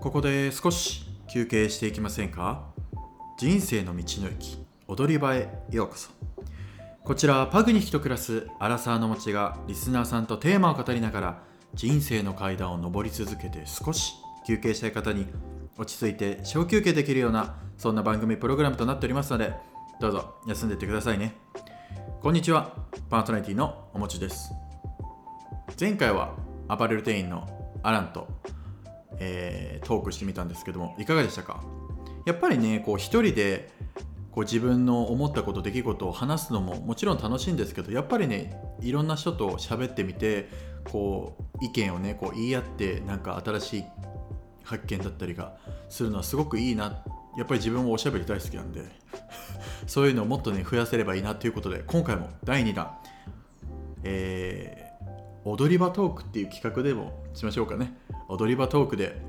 ここで少し休憩していきませんか？人生の道の駅踊り場へようこそ。こちらパグニヒと暮らすアラサーの町がリスナーさんとテーマを語りながら人生の階段を上り続けて少し休憩したい方に落ち着いて小休憩できるようなそんな番組プログラムとなっておりますのでどうぞ休んでいってくださいね。こんにちはパーソナリティのおもちです。前回はアパレル店員のアランと、えートークしてみたんですけどもいかがでしたか？やっぱりねこう一人でこう自分の思ったこと出来事を話すのももちろん楽しいんですけどやっぱりねいろんな人と喋ってみてこう意見をねこう言い合ってなんか新しい発見だったりがするのはすごくいいな。やっぱり自分もおしゃべり大好きなんで そういうのをもっとね増やせればいいなということで今回も第2弾えー踊り場トークっていう企画でもしましょうかね。踊り場トークで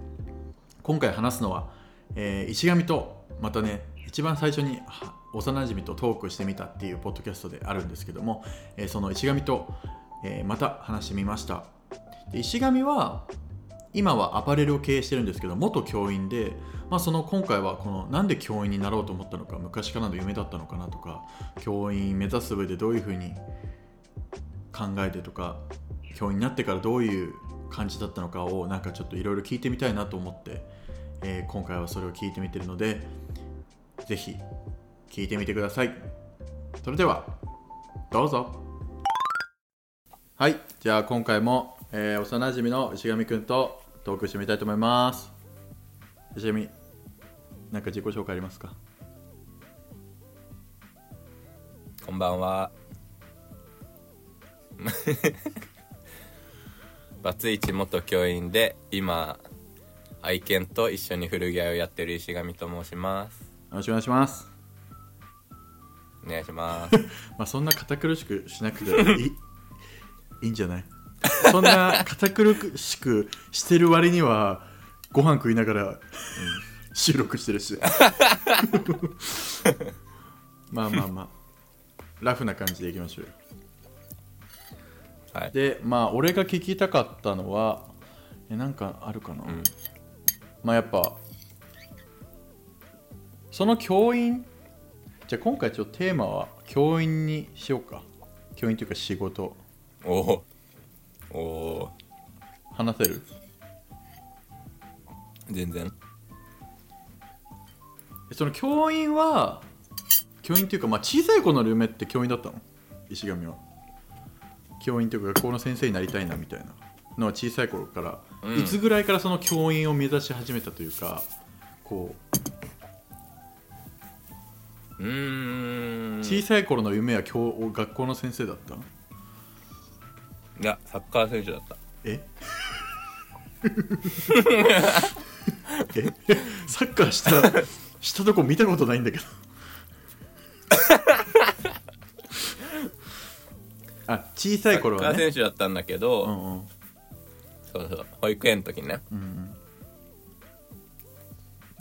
今回話すのは、えー石上とまたね一番最初には幼馴染とトークしてみたっていうポッドキャストであるんですけども、えーその石上と、えーまた話してみました。で石上は今はアパレルを経営してるんですけど元教員で、まあ、その今回はこのなんで教員になろうと思ったのか昔からの夢だったのかなとか教員目指す上でどういうふうに考えてとか教員になってからどういう感じだったのかをなんかちょっといろいろ聞いてみたいなと思って、えー今回はそれを聞いてみてるのでぜひ聞いてみてください。それではどうぞ。はいじゃあ今回も、えー幼馴染の石上くんとトークしてみたいと思います。石上なんか自己紹介ありますか？こんばんは。バツイチ元教員で今愛犬と一緒に古着屋をやってる石上と申します。よろしくお願いします。お願いします。まあそんな堅苦しくしなくていいいいんじゃない？そんな堅苦しくしてる割にはご飯食いながら、収録してるし。まあまあまあ。ラフな感じでいきましょうよはい。でまあ俺が聞きたかったのはえなんかあるかな、ん。まあやっぱその教員じゃあ今回ちょっとテーマは教員にしようか。教員というか仕事。おお。話せる？全然。えその教員は教員というか、まあ、小さい子の夢って教員だったの？石上は教員というか学校の先生になりたいなみたいなのは小さい頃から、うん。いつぐらいからその教員を目指し始めたというかこうーん。う小さい頃の夢は教学校の先生だった？いや、サッカー選手だった。え？え？サッカーしたしたとこ見たことないんだけどあ小さい頃サッカー選手だったんだけど、うんうん。そうそう。保育園の時ね。うん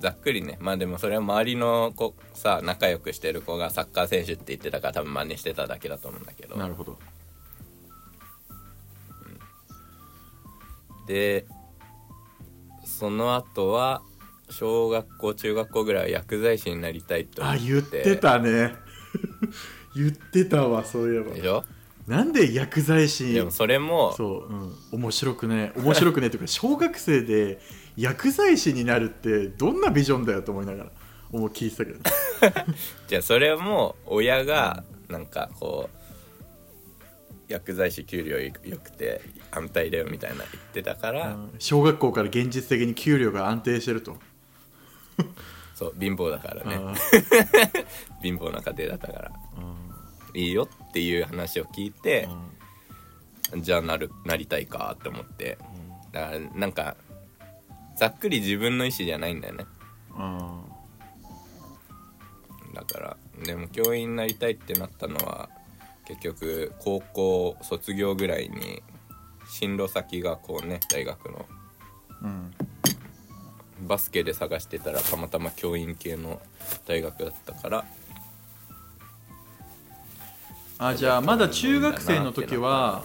ざっくりね。まあでもそれは周りの子さ仲良くしてる子がサッカー選手って言ってたから多分真似してただけだと思うんだけど。うんなるほど。でその後は小学校中学校ぐらいは薬剤師になりたいと思って。あ言ってたね。言ってたわそういえば。でしょ？なんで薬剤師でもそれもそう、うん、面白くね面白くねというか 小学生で薬剤師になるってどんなビジョンだよと思いながら思う聞いてたけど じゃあそれも親がなんかこう薬剤師給料よくて安泰だよみたいな言ってたから、うん。小学校から現実的に給料が安定してると、そう貧乏だからね。あ 貧乏な家庭だったから。ーいいよっていう話を聞いてう、ん。じゃあなるなりたいかって思って。だからなんかざっくり自分の意思じゃないんだよね。うん。だからでも教員になりたいってなったのは結局高校卒業ぐらいに進路先がこうね大学の。うん。バスケで探してたらたまたま教員系の大学だったからあじゃあまだ中学生の時は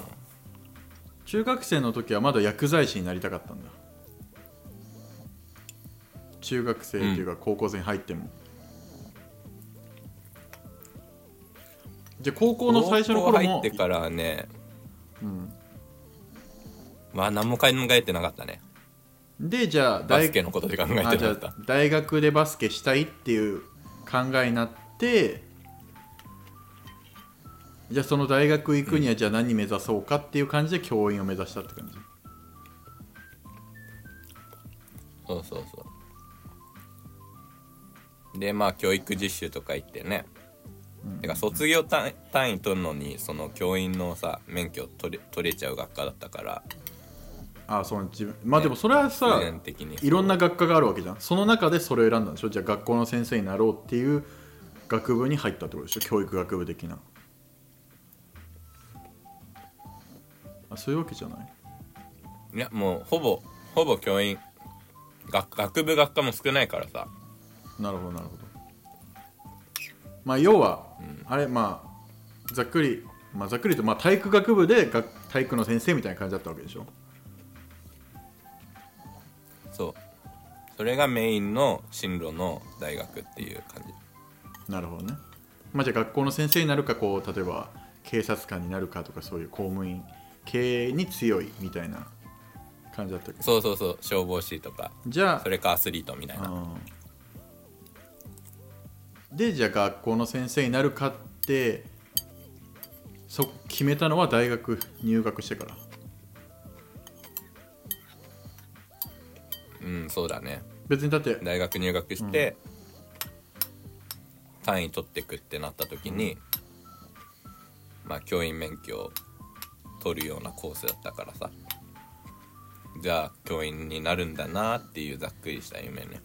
中学生の時はまだ薬剤師になりたかったんだ。中学生っていうか高校生に入っても、じゃあ高校の最初の頃も。高校入ってからはね。うん、まあ何も考えてなかったね。でじゃあバ大スケのことで考えてなかった。あじゃあ大学でバスケしたいっていう考えになってじゃあその大学行くにはじゃあ何目指そうかっていう感じで教員を目指したって感じ？そうそうそう。でまあ教育実習とか行ってね、てか卒業単位単位取るのにその教員のさ免許取れ取れちゃう学科だったから。ああそう自分まあでもそれはさ、必然的にいろんな学科があるわけじゃん。その中でそれを選んだんでしょ？じゃあ学校の先生になろうっていう学部に入ったってことでしょ？教育学部的なあそういうわけじゃない？いやもうほぼほぼ教員。学学部学科も少ないからさ。なるほどなるほど。まあ要は、あれまあざっくりまあざっくりとまあ体育学部で学体育の先生みたいな感じだったわけでしょ？そう。それがメインの進路の大学っていう感じ。なるほどね。まあじゃあ学校の先生になるかこう例えば警察官になるかとかそういう公務員系に強いみたいな感じだったけ？どそうそうそう消防士とかじゃあそれかアスリートみたいな。うん。でじゃあ学校の先生になるかってそ決めたのは大学入学してから？うんそうだね。別にだって大学入学して、単位取ってくってなった時に、まあ教員免許を取るようなコースだったからさ。じゃあ教員になるんだなっていうざっくりした夢ね。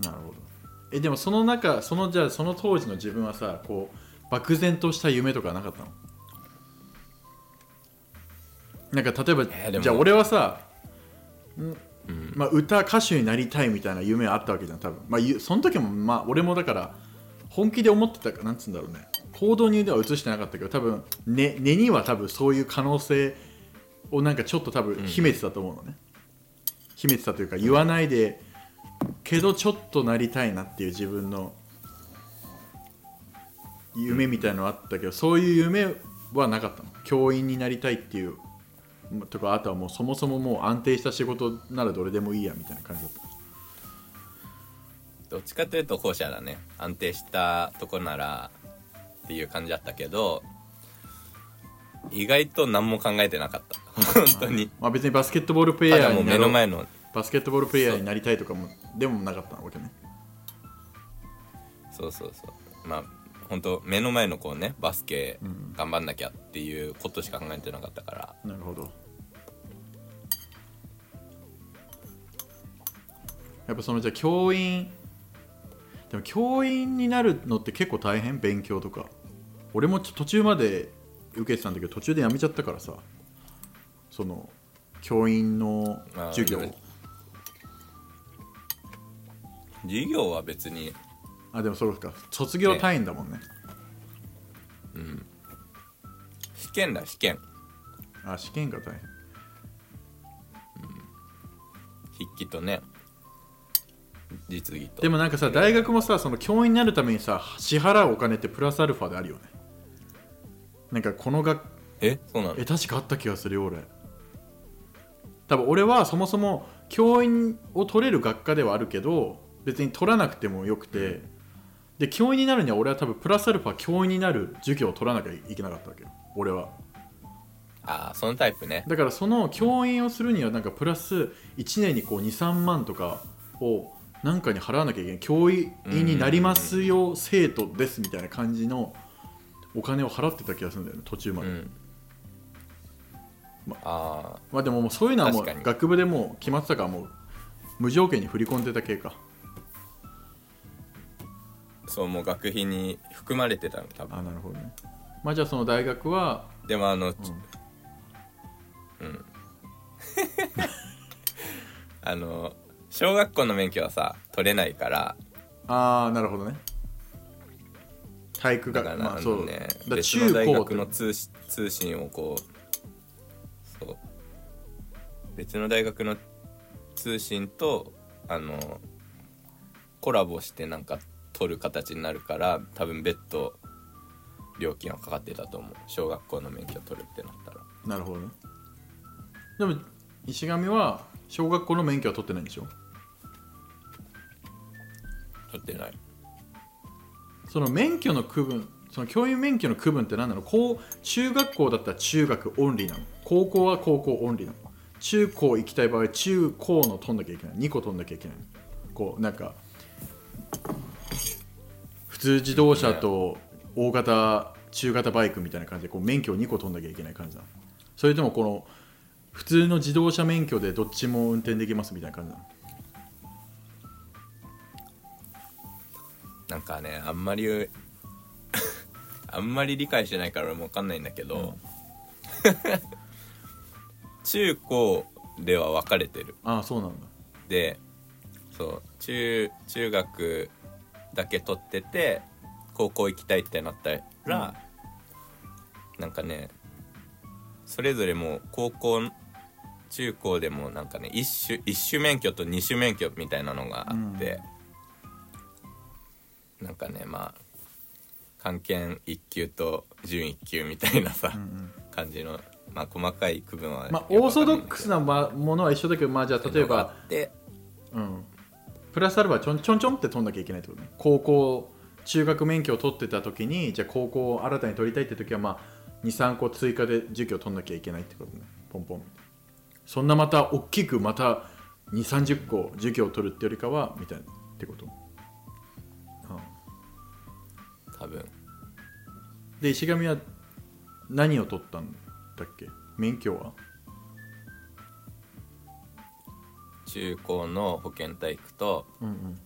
なるほど。えでもその中そのじゃあその当時の自分はさこう漠然とした夢とかなかったの？なんか例えば、えーじゃあ俺はさ、うん。まあ、歌歌手になりたいみたいな夢はあったわけじゃん多分。まあゆその時もまあ俺もだから本気で思ってたかなんつうんだろうね行動にでは移してなかったけど多分根、根には多分そういう可能性をなんかちょっと多分秘めてたと思うのね、秘めてたというか言わないでけどちょっとなりたいなっていう自分の夢みたいのあったけどそういう夢はなかったの。教員になりたいっていうとかあとはもうそもそももう安定した仕事ならどれでもいいやみたいな感じだった。どっちかというと後者だね。安定したとこならっていう感じだったけど意外と何も考えてなかった。本当に。まあ別にバスケットボールプレイヤーに目の前の。バスケットボールプレイヤーになりたいとかもでもなかったわけね。そうそうそう。まあ本当目の前のこうねバスケ頑張んなきゃっていうことしか考えてなかったから。なるほど。やっぱそのじゃあ教員でも教員になるのって結構大変勉強とか。俺も途中まで受けてたんだけど途中でやめちゃったからさ。その教員の授業。授業は別に。あでもそうか。卒業単位だもんね。試験だ試験。あ試験が大変。筆記とね実技と。でもなんかさ大学もさその教員になるためにさ支払うお金ってプラスアルファであるよね。なんかこの学え？そうなの？え確かあった気がするよ俺。多分俺はそもそも教員を取れる学科ではあるけど別に取らなくてもよくて、で教員になるには俺は多分プラスアルファ教員になる授業を取らなきゃいけなかったわけよ。俺は。ああそのタイプね。だからその教員をするにはなんかプラス1年にこう23万とかをなんかに払わなきゃいけない教員になりますよ生徒ですみたいな感じのお金を払ってた気がするんだよね途中まで、うん。まあ。まあでももうそういうのはもう学部でもう決まってたからもう無条件に振り込んでた系か。あそうもう学費に含まれてたの多分。あなるほどね。まあじゃあその大学はでもあの、ちうん。あの小学校の免許はさ取れないから。ああなるほどね。体育学だから、まあそう。ねだ別の大学の通し通信をこうそう。別の大学の通信とあのコラボしてなんか取る形になるから多分別途料金はかかってたと思う。小学校の免許取るってなったら。なるほどね。でも石上は小学校の免許は取ってないんでしょ？取ってない。その免許の区分その教員免許の区分って何なの？こう中学校だったら中学オンリーなの。高校は高校オンリーなの。中高行きたい場合中高の取んなきゃいけない。2個取んなきゃいけないこうなんか普通自動車と大型中型バイクみたいな感じでこう免許を2個取んなきゃいけない感じなの。それともこの普通の自動車免許でどっちも運転できますみたいな感じなの。なんかねあんまり あんまり理解してないから俺も分かんないんだけど、中高では分かれてる。ああそうなんだ。でそう中中学だけ取ってて高校行きたいってなったら、なんかねそれぞれもう高校中高でもなんかね一種一種免許と二種免許みたいなのがあって、なんかねまあ漢検1級と準1級みたいなさ、感じのまあ細かい区分はまあオーソドックスなまものは一緒だけどまあじゃあ例えばあって。うん、プラスアルファちょんちょんちょんって取んなきゃいけないってことね。高校中学免許を取ってた時にじゃあ高校を新たに取りたいって時はまあ23個追加で授業を取んなきゃいけないってことね。ポンポン。そんなまた大きくまた2 3 0個授業を取るってよりかはみたいなってこと、多分。で石上は何を取ったんだっけ？免許は？中高の保健体育とうんうん。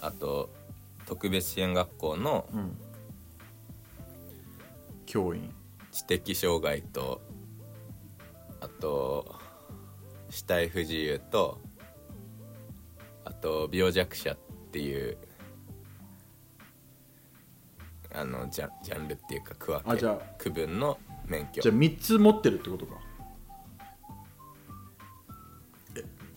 あと特別支援学校のうん。教員。知的障害とあと死体不自由とあと病弱者っていうあのジャンジャンルっていうか区あじゃあ区分の免許。じゃあ3つ持ってるってことか。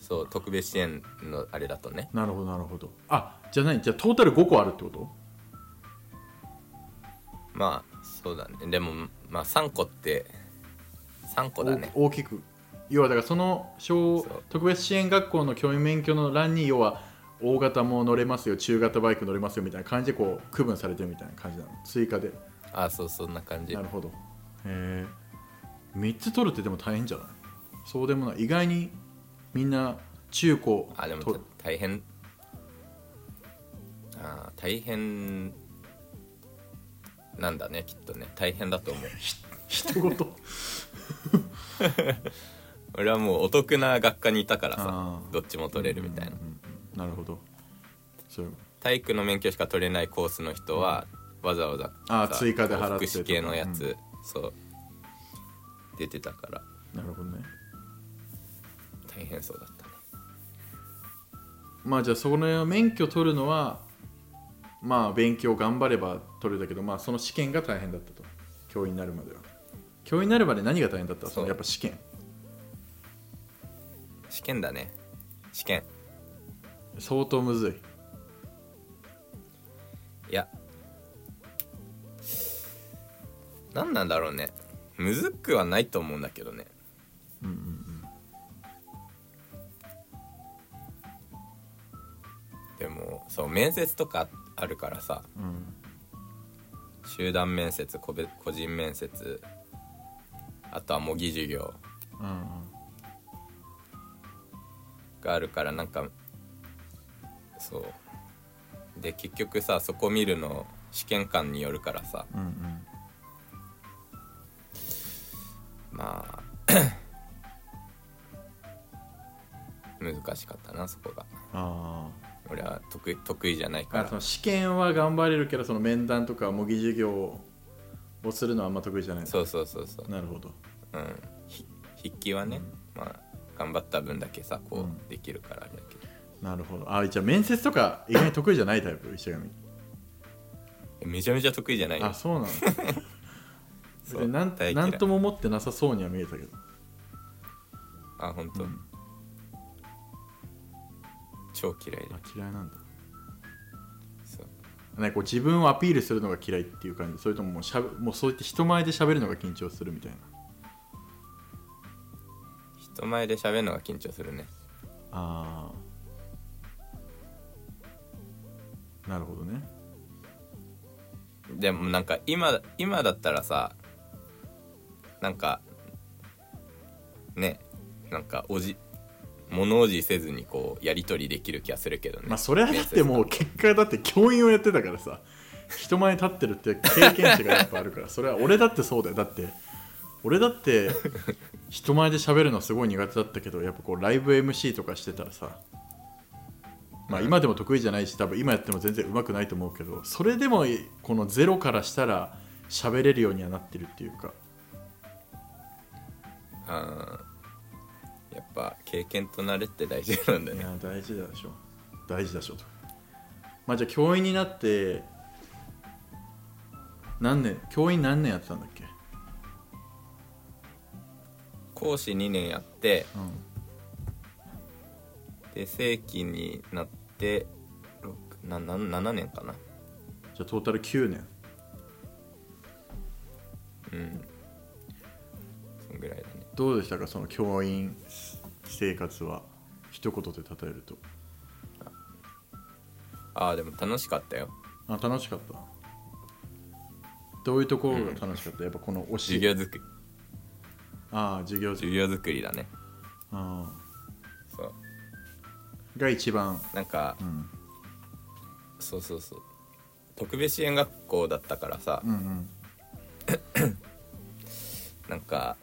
そう特別支援のあれだとね。なるほどなるほど。あじゃあ何？じゃあトータル5個あるってこと？まあそうだね。でもまあ3個って3個だね。お大きく。要はだからその小そう。特別支援学校の教員免許の欄に要は大型も乗れますよ中型バイク乗れますよみたいな感じでこう区分されてるみたいな感じなの？追加で？あそうそんな感じ。なるほど。へえ3つ取るってでも大変じゃない？そうでもない。意外にみんな中高あでも大変。あー大変なんだねきっとね。大変だと思う。人ごと 俺はもうお得な学科にいたからさどっちも取れるみたいな。うんうんうんなるほど。そう体育の免許しか取れないコースの人はわざわざさあー追加で払って福祉系のやとつそう。出てたから。なるほどね。大変そうだったね。まあじゃあその免許取るのはまあ勉強頑張れば取れたけどまあその試験が大変だったと。教員になるまでは。教員になるまで何が大変だった？そのやっぱ試験。試験だね。試験相当むずい。いや。何なんだろうね。むずくはないと思うんだけどね。うんうんでもそう面接とかあるからさ。うん集団面接個別個人面接。あとは模擬授業。うん。うん。があるからなんかそう。で結局さそこ見るの試験官によるからさ。うんうん。まあ 難しかったなそこが。あ俺は得意得意じゃないーから。あその試験は頑張れるけどその面談とか模擬授業をするのはあんま得意じゃない。そうそうそうそう。なるほど。うん。ひ筆記はね、まあ頑張った分だけさこう、うん。できるからあれなるほど。あじゃあ面接とか意外に得意じゃないタイプ？石上。めちゃめちゃ得意じゃないよ。あそうなの そうでなんとも思ってなさそうには見えたけど。あ本当、うん。超嫌いであ嫌いなんだ。そう。ねこう自分をアピールするのが嫌いっていう感じ。それとももうしゃべもうそうやって人前で喋るのが緊張するみたいな。人前で喋るのが緊張するね。ああなるほどね。でもなんか今今だったらさなんかねなんかおじ物おじせずにこうやり取りできる気がするけどね。まあそれはだってもう結果だって教員をやってたからさ人前に立ってるって経験値がやっぱあるからそれは俺だってそうだよ。だって俺だって人前で喋るのすごい苦手だったけどやっぱこうライブ MC とかしてたらさまあ今でも得意じゃないし多分今やっても全然うまくないと思うけどそれでもこのゼロからしたら喋れるようにはなってるっていうか。あーやっぱ経験と慣れって大事なんだね。いや大事だでしょ。大事だでしょと。まあじゃあ教員になって何年教員何年やってたんだっけ？講師2年やってうん。で正規になって6なな7年かな。じゃあトータル9年。うん。そんぐらいだね。どうでしたかその教員生活は？一言で例えると。ああでも楽しかったよ。あ楽しかった。どういうところが楽しかった、やっぱこの教え授業作り。ああ授業授業作りだね。ああが一番。なんかうん。そうそうそう。特別支援学校だったからさ。うんうん。なんか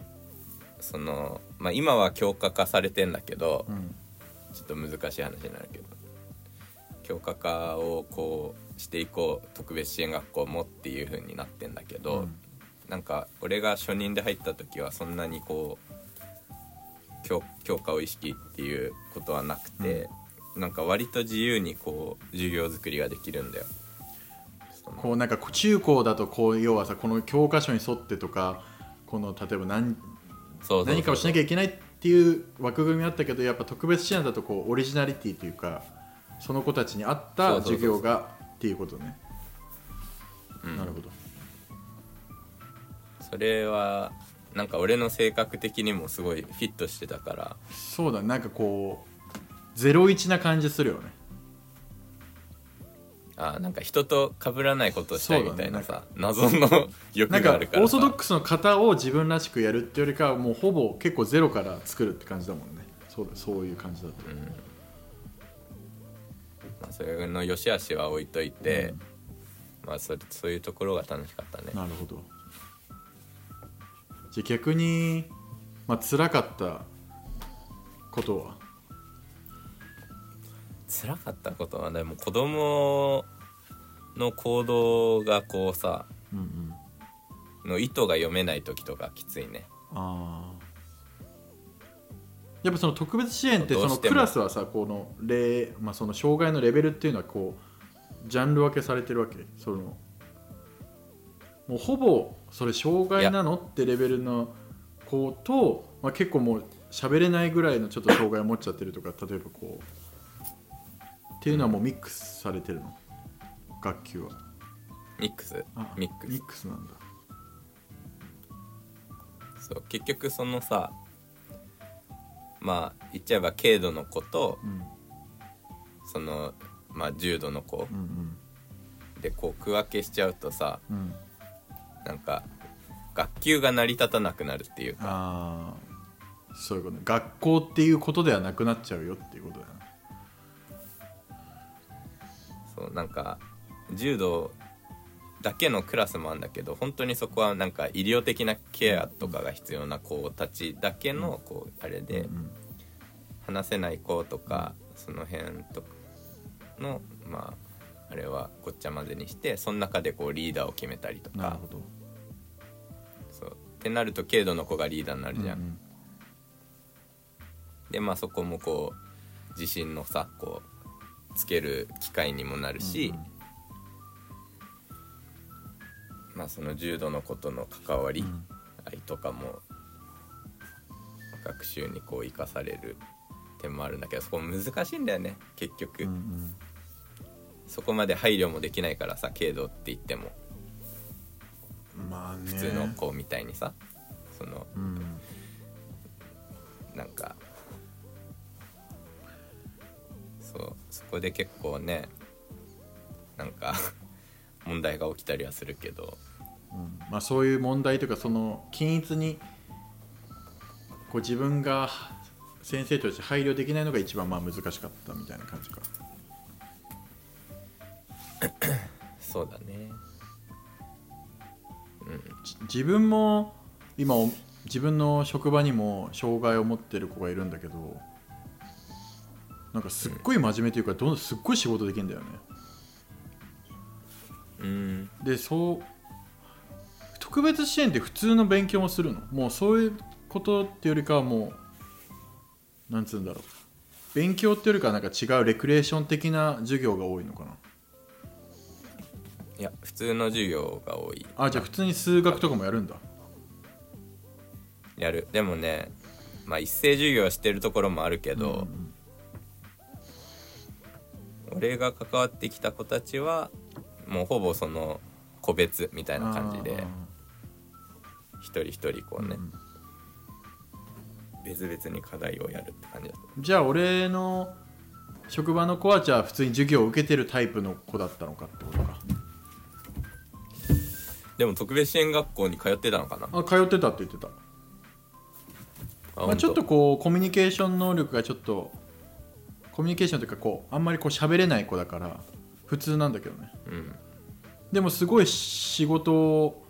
そのまあ今は強化化されてんだけどうん。ちょっと難しい話になるけど強化化をこうしていこう特別支援学校もっていう風になってんだけど、うん。なんか俺が初任で入った時はそんなにこう強強化を意識っていうことはなくて、なんか割と自由にこう授業作りができるんだよ。こうなんか中高だとこう要はさこの教科書に沿ってとかこの例えば何そう何かをしなきゃいけないっていう枠組みあったけどやっぱ特別支援だとこうオリジナリティというかその子たちに合った授業がっていうことね。うん。なるほど。それはなんか俺の性格的にもすごいフィットしてたから。そうだなんかこうゼロ一な感じするよね。あなんか人と被らないことをしたいみたいなさ、謎の欲があるからさ。ーソドックスの型を自分らしくやるっていうよりかはもうほぼ結構ゼロから作るって感じだもんね。そうだそういう感じだと、うん。まあ、それの良し悪しは置いといて、まあそれそういうところが楽しかったね。なるほど。じゃあ逆にまあ辛かったことは？辛かったことはでも子供の行動がこうさうんうん。の意図が読めない時とかきついね。ああやっぱその特別支援ってそのクラスはさこのレ、まあ、その障害のレベルっていうのはこうジャンル分けされてるわけ。そのもうほぼそれ障害なのってレベルの子と、まあ、結構もう喋れないぐらいのちょっと障害を持っちゃってるとか例えばこうっていうのはもうミックスされてるの？学級は。ミックス？あミックス。ミックスなんだ。そう結局そのさまあ言っちゃえば軽度の子とうん。そのまあ重度の子うんうん。でこう区分けしちゃうとさうん。なんか学級が成り立たなくなるっていうか。ああそういうことね。学校っていうことではなくなっちゃうよっていうことだよなんか柔道だけのクラスもあるんだけど本当にそこはなんか医療的なケアとかが必要な子たちだけのこうあれでうん話せない子とかその辺とかのまああれはごっちゃ混ぜにしてその中でこうリーダーを決めたりとか。なるほど。そう。ってなると軽度の子がリーダーになるじゃん。うんでまあそこもこう自信のさこうつける機会にもなるし、うん。うんまあその重度の子との関わりうん。合いとかも学習にこう生かされるっ点もあるんだけどそこ難しいんだよね結局、うんうん。そこまで配慮もできないからさ軽度って言っても。まあね。普通の子みたいにさそのうん。なんかそうそこで結構ねなんか 問題が起きたりはするけど。うん。まあ、そういう問題というかその均一にこう自分が先生として配慮できないのが一番まあ難しかったみたいな感じか。そうだね。じ自分も今お自分の職場にも障害を持ってる子がいるんだけどなんかすっごい真面目というかどんどんすっごい仕事できるんだよね。うん。でそう特別支援って普通の勉強もするの？もうそういうことっていうよりかはもうなんつうんだろう。勉強っていうよりかはなんか違うレクレーション的な授業が多いのかな？いや普通の授業が多い。あじゃあ普通に数学とかもやるんだ。やる。でもねまあ一斉授業してるところもあるけど、うん俺が関わってきた子たちはもうほぼその個別みたいな感じで一人一人こうね、うん。別々に課題をやるって感じだとじゃあ俺の職場の子はじゃあ普通に授業を受けてるタイプの子だったのかってことか。でも特別支援学校に通ってたのかな？あ通ってたって言ってた、あまあ、ちょっとこうコミュニケーション能力がちょっとコミュニケーションというかこうあんまりこう喋れない子だから普通なんだけどね。うん。でもすごい仕事を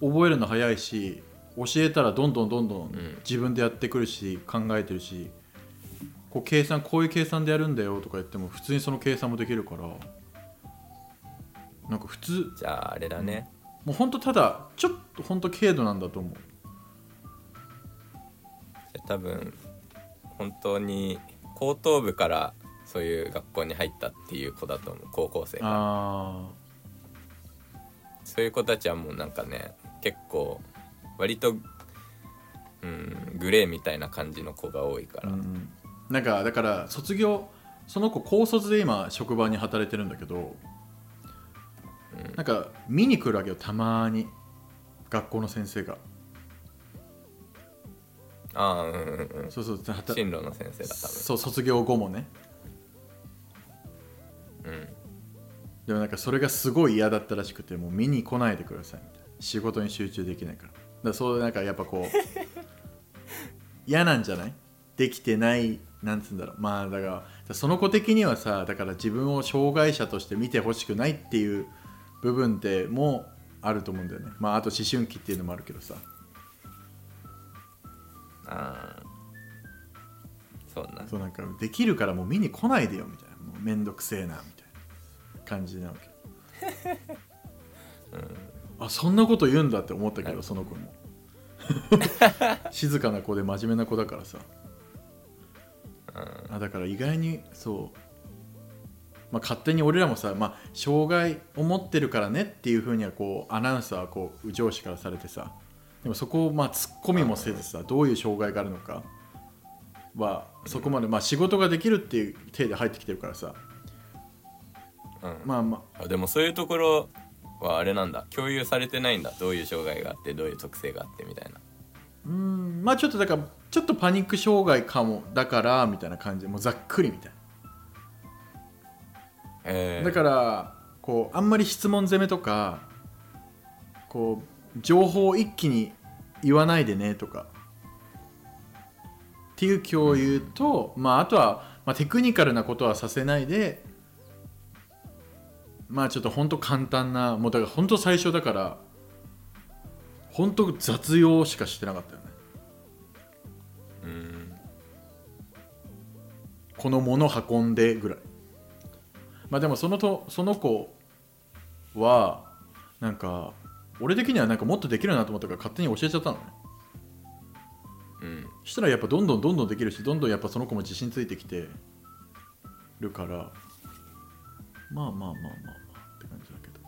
覚えるの早いし教えたらどんどんどんどんん。自分でやってくるし考えてるしこう計算こういう計算でやるんだよとか言っても普通にその計算もできるからなんか普通じゃああれだね。もうほんとただちょっとほんと軽度なんだと思う。多分本当に高等部からそういう学校に入ったっていう子だと思う高校生が。あそういう子たちはもうなんかね結構割とうんグレーみたいな感じの子が多いから、あ、うん、なんかだから卒業その子高卒で今職場に働いてるんだけど、なんか見に来るわけよたまに。学校の先生がああうんうんうん。そうそう進路の先生だ多そう卒業後もね。分うん。でもなんかそれがすごい嫌だったらしくてもう見に来ないでください。みたいな仕事に集中できないから。だからそうなんかやっぱこう 嫌なんじゃない？できてないなんつうんだろう。まあだからその子的にはさだから自分を障害者として見てほしくないっていう部分ってもあると思うんだよね。まああと思春期っていうのもあるけどさああそうな。そうなんかできるからもう見に来ないでよみたいな。もうめんどくせえなみたいな感じなわけ、あそんなこと言うんだって思ったけどその子も。静かな子で真面目な子だからさ。あだから意外にそう、まあ、勝手に俺らもさ、まあ、障害を持ってるからねっていうふうにはこうアナウンスはこう上司からされてさでもそこをまあ突っ込みもせずさどういう障害があるのか。はそこまで、まあ、仕事ができるっていう体で入ってきてるからさ。うん。まあまあ。でもそういうところはあれなんだ。共有されてないんだ。どういう障害があってどういう特性があってみたいな。あうん。まあちょっとだからちょっとパニック障害かもだからみたいな感じ。でもうざっくりみたいえなだからこうあんまり質問攻めとかこう情報を一気に言わないでねとか。っていう共有と、まああとは、まあ、テクニカルなことはさせないでまあちょっと本当簡単なもうだから本当最初だから本当雑用しかしてなかったよね。うん。この物運んでぐらい。まあでもそのとその子はなんか俺的にはなんかもっとできるなと思ったから勝手に教えちゃったのね。うん。したらやっぱどんどんどんどんできるしどんどんやっぱその子も自信ついてきてるからまあまあまあまあまあって感じだけど。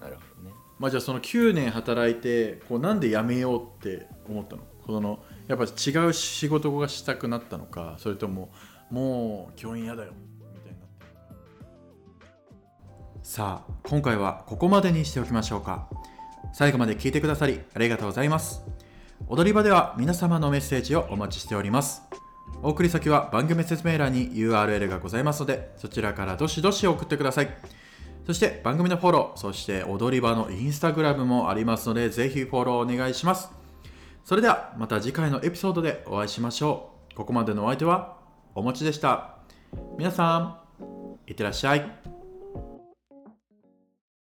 なるほどね。まあじゃあその9年働いてこうなんで辞めようって思ったの？このやっぱ違う仕事がしたくなったのかそれとももう教員嫌だよさあ今回はここまでにしておきましょうか。最後まで聞いてくださりありがとうございます。踊り場では皆様のメッセージをお待ちしております。お送り先は番組説明欄に URL がございますのでそちらからどしどし送ってください。そして番組のフォローそして踊り場のインスタグラムもありますのでぜひフォローお願いします。それではまた次回のエピソードでお会いしましょう。ここまでのお相手はおもちでした。皆さんいってらっしゃい。